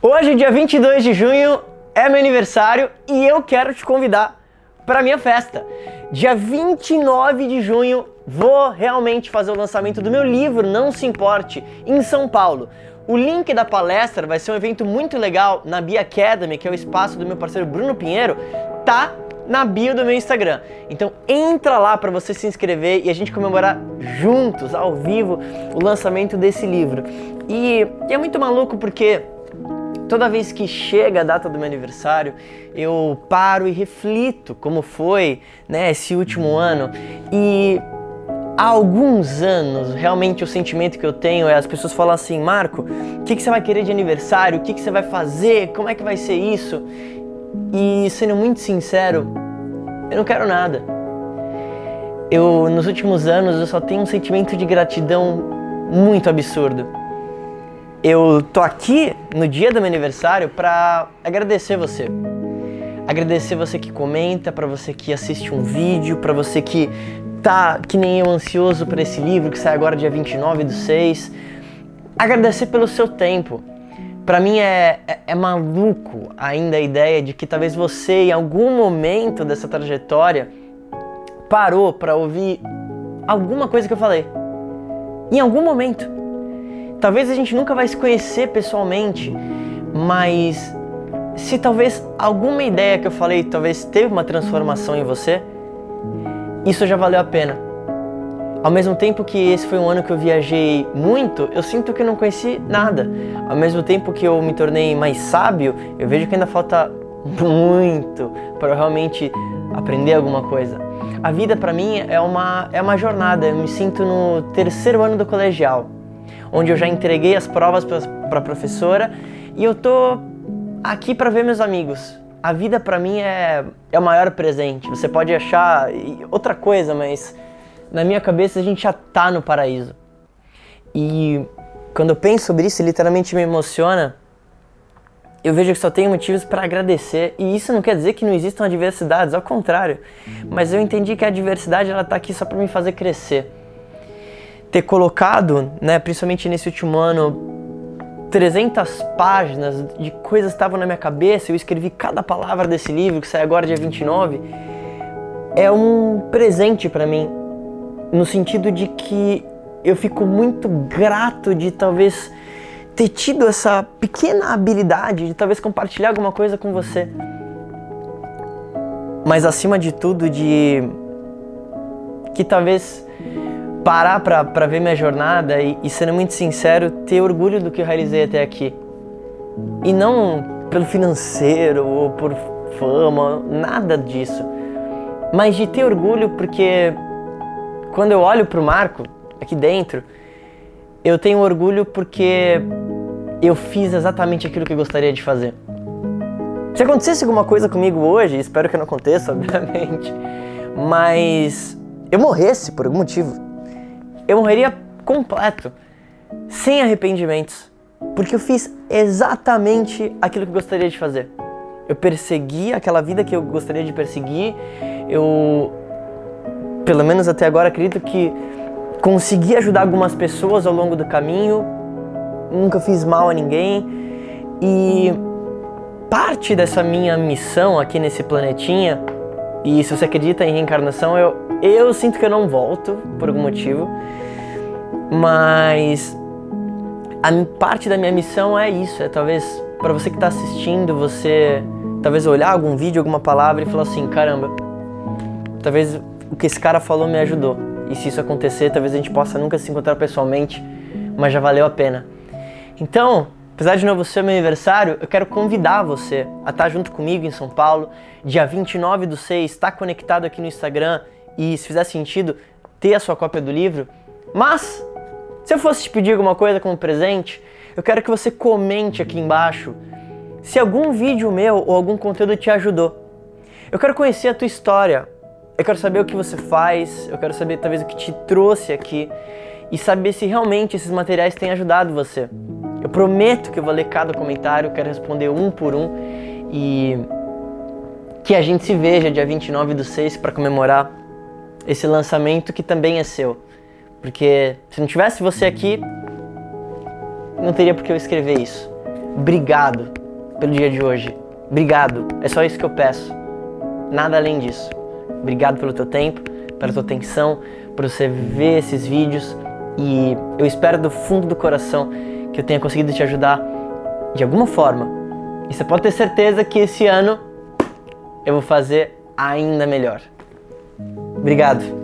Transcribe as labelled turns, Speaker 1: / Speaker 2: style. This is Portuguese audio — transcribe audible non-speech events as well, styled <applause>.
Speaker 1: Hoje, dia 22 de junho, é meu aniversário e eu quero te convidar para minha festa. Dia 29 de junho, vou realmente fazer o lançamento do meu livro Não Se Importe em São Paulo. O link da palestra vai ser um evento muito legal na Bia Academy, que é o espaço do meu parceiro Bruno Pinheiro, tá na bio do meu Instagram. Então entra lá para você se inscrever e a gente comemorar juntos, ao vivo, o lançamento desse livro. E, e é muito maluco porque Toda vez que chega a data do meu aniversário, eu paro e reflito como foi né, esse último ano. E há alguns anos, realmente o sentimento que eu tenho é as pessoas falam assim: Marco, o que, que você vai querer de aniversário? O que, que você vai fazer? Como é que vai ser isso? E sendo muito sincero, eu não quero nada. Eu, nos últimos anos, eu só tenho um sentimento de gratidão muito absurdo eu tô aqui no dia do meu aniversário para agradecer você. Agradecer você que comenta, para você que assiste um vídeo, para você que tá que nem eu ansioso para esse livro que sai agora dia 29 do 6. Agradecer pelo seu tempo. Para mim é, é, é maluco ainda a ideia de que talvez você em algum momento dessa trajetória parou para ouvir alguma coisa que eu falei. Em algum momento. Talvez a gente nunca vai se conhecer pessoalmente, mas se talvez alguma ideia que eu falei talvez teve uma transformação em você, isso já valeu a pena. Ao mesmo tempo que esse foi um ano que eu viajei muito, eu sinto que não conheci nada. Ao mesmo tempo que eu me tornei mais sábio, eu vejo que ainda falta muito para realmente aprender alguma coisa. A vida para mim é uma é uma jornada. Eu me sinto no terceiro ano do colegial onde eu já entreguei as provas para a professora e eu tô aqui para ver meus amigos. A vida para mim é, é o maior presente. Você pode achar outra coisa, mas na minha cabeça a gente já tá no paraíso. E quando eu penso sobre isso, literalmente me emociona. Eu vejo que só tenho motivos para agradecer e isso não quer dizer que não existam adversidades, ao contrário. Mas eu entendi que a adversidade ela tá aqui só para me fazer crescer ter colocado, né, principalmente nesse último ano, 300 páginas de coisas que estavam na minha cabeça, eu escrevi cada palavra desse livro que sai agora dia 29, é um presente para mim, no sentido de que eu fico muito grato de talvez ter tido essa pequena habilidade de talvez compartilhar alguma coisa com você. Mas acima de tudo de que talvez parar para ver minha jornada e, e, sendo muito sincero, ter orgulho do que eu realizei até aqui. E não pelo financeiro ou por fama, nada disso. Mas de ter orgulho porque quando eu olho pro Marco aqui dentro, eu tenho orgulho porque eu fiz exatamente aquilo que eu gostaria de fazer. Se acontecesse alguma coisa comigo hoje, espero que não aconteça, <laughs> obviamente, mas eu morresse por algum motivo, eu morreria completo, sem arrependimentos, porque eu fiz exatamente aquilo que gostaria de fazer. Eu persegui aquela vida que eu gostaria de perseguir, eu, pelo menos até agora, acredito que consegui ajudar algumas pessoas ao longo do caminho, nunca fiz mal a ninguém. E parte dessa minha missão aqui nesse planetinha, e se você acredita em reencarnação, eu, eu sinto que eu não volto por algum motivo. Mas a parte da minha missão é isso, é talvez para você que está assistindo, você talvez olhar algum vídeo, alguma palavra e falar assim, caramba, talvez o que esse cara falou me ajudou. E se isso acontecer, talvez a gente possa nunca se encontrar pessoalmente, mas já valeu a pena. Então, apesar de novo ser meu aniversário, eu quero convidar você a estar junto comigo em São Paulo, dia 29 do 6, estar conectado aqui no Instagram e, se fizer sentido, ter a sua cópia do livro. Mas se eu fosse te pedir alguma coisa como presente, eu quero que você comente aqui embaixo se algum vídeo meu ou algum conteúdo te ajudou. Eu quero conhecer a tua história. Eu quero saber o que você faz, eu quero saber talvez o que te trouxe aqui e saber se realmente esses materiais têm ajudado você. Eu prometo que eu vou ler cada comentário, quero responder um por um e que a gente se veja dia 29 do 6 para comemorar esse lançamento que também é seu. Porque se não tivesse você aqui, não teria por que eu escrever isso. obrigado pelo dia de hoje. Obrigado. É só isso que eu peço. Nada além disso. Obrigado pelo teu tempo, pela tua atenção, por você ver esses vídeos e eu espero do fundo do coração que eu tenha conseguido te ajudar de alguma forma. E você pode ter certeza que esse ano eu vou fazer ainda melhor. Obrigado.